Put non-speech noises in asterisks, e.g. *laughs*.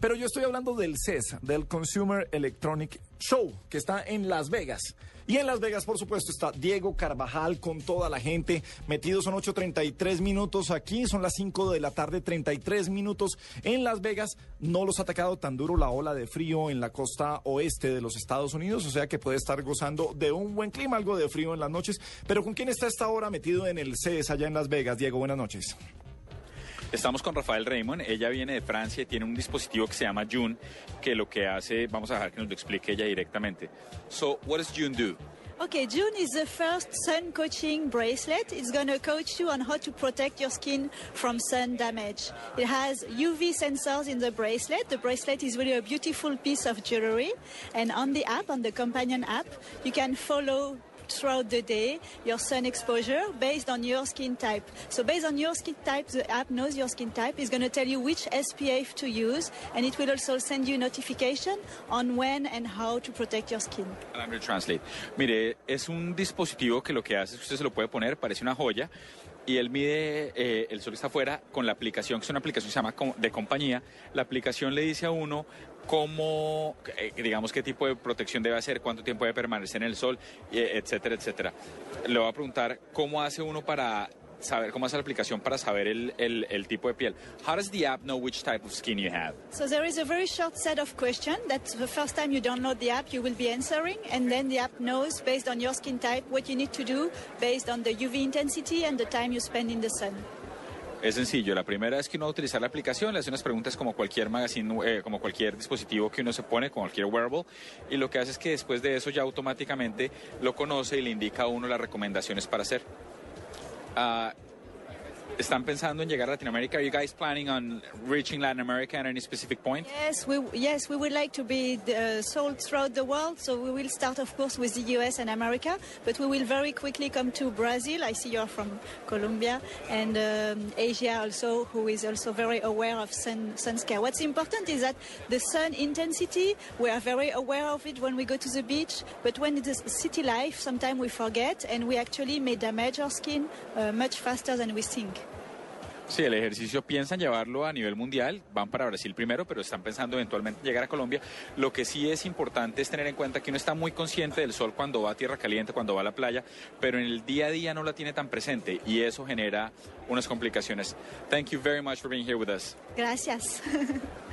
Pero yo estoy hablando del CES, del Consumer Electronic Show, que está en Las Vegas. Y en Las Vegas, por supuesto, está Diego Carvajal con toda la gente. Metidos son 8.33 minutos aquí, son las 5 de la tarde, 33 minutos en Las Vegas. No los ha atacado tan duro la ola de frío en la costa oeste de los Estados Unidos, o sea que puede estar gozando de un buen clima, algo de frío en las noches. Pero ¿con quién está esta hora metido en el CES allá en Las Vegas? Diego, buenas noches. Estamos con Rafael Raymond, ella viene de Francia y tiene un dispositivo que se llama June, que lo que hace, vamos a dejar que nos lo explique ella directamente. So, what does June do? Okay, June is the first sun coaching bracelet. It's going to coach you on how to protect your skin from sun damage. It has UV sensors in the bracelet. The bracelet is really a beautiful piece of jewelry. And on the app, on the companion app, you can follow throughout the day your sun exposure based on your skin type. So based on your skin type, the app knows your skin type. It's going to tell you which SPF to use, and it will also send you notification on when and how to protect your skin. I'm going to translate. Mire, es un dispositivo que lo que hace es usted se lo puede poner, parece una joya, y él mide, eh, el sol está afuera, con la aplicación, que es una aplicación que se llama de compañía. La aplicación le dice a uno cómo, eh, digamos, qué tipo de protección debe hacer, cuánto tiempo debe permanecer en el sol, eh, etcétera, etcétera. Le voy a preguntar cómo hace uno para saber, cómo hace la aplicación para saber el, el, el tipo de piel. How does the app know which type of skin you have? So there is a very short set of questions that the first time you download the app you will be answering and then the app knows based on your skin type what you need to do based on the UV intensity and the time you spend in the sun. Es sencillo. La primera vez que uno va a utilizar la aplicación, le hace unas preguntas como cualquier magazine, eh, como cualquier dispositivo que uno se pone, como cualquier wearable, y lo que hace es que después de eso ya automáticamente lo conoce y le indica a uno las recomendaciones para hacer. Uh, ¿Están pensando en llegar a Latinoamérica? Are you guys planning on reaching Latin America at any specific point? Yes, we yes we would like to be uh, sold throughout the world. So we will start, of course, with the US and America, but we will very quickly come to Brazil. I see you're from Colombia and um, Asia also, who is also very aware of sun sun. What's important is that the sun intensity we are very aware of it when we go to the beach, but when it is city life, sometimes we forget and we actually may damage our skin uh, much faster than we think. Sí, el ejercicio piensan llevarlo a nivel mundial, van para Brasil primero, pero están pensando eventualmente llegar a Colombia. Lo que sí es importante es tener en cuenta que uno está muy consciente del sol cuando va a tierra caliente, cuando va a la playa, pero en el día a día no la tiene tan presente y eso genera unas complicaciones. Thank you very much for being here with us. Gracias. *laughs*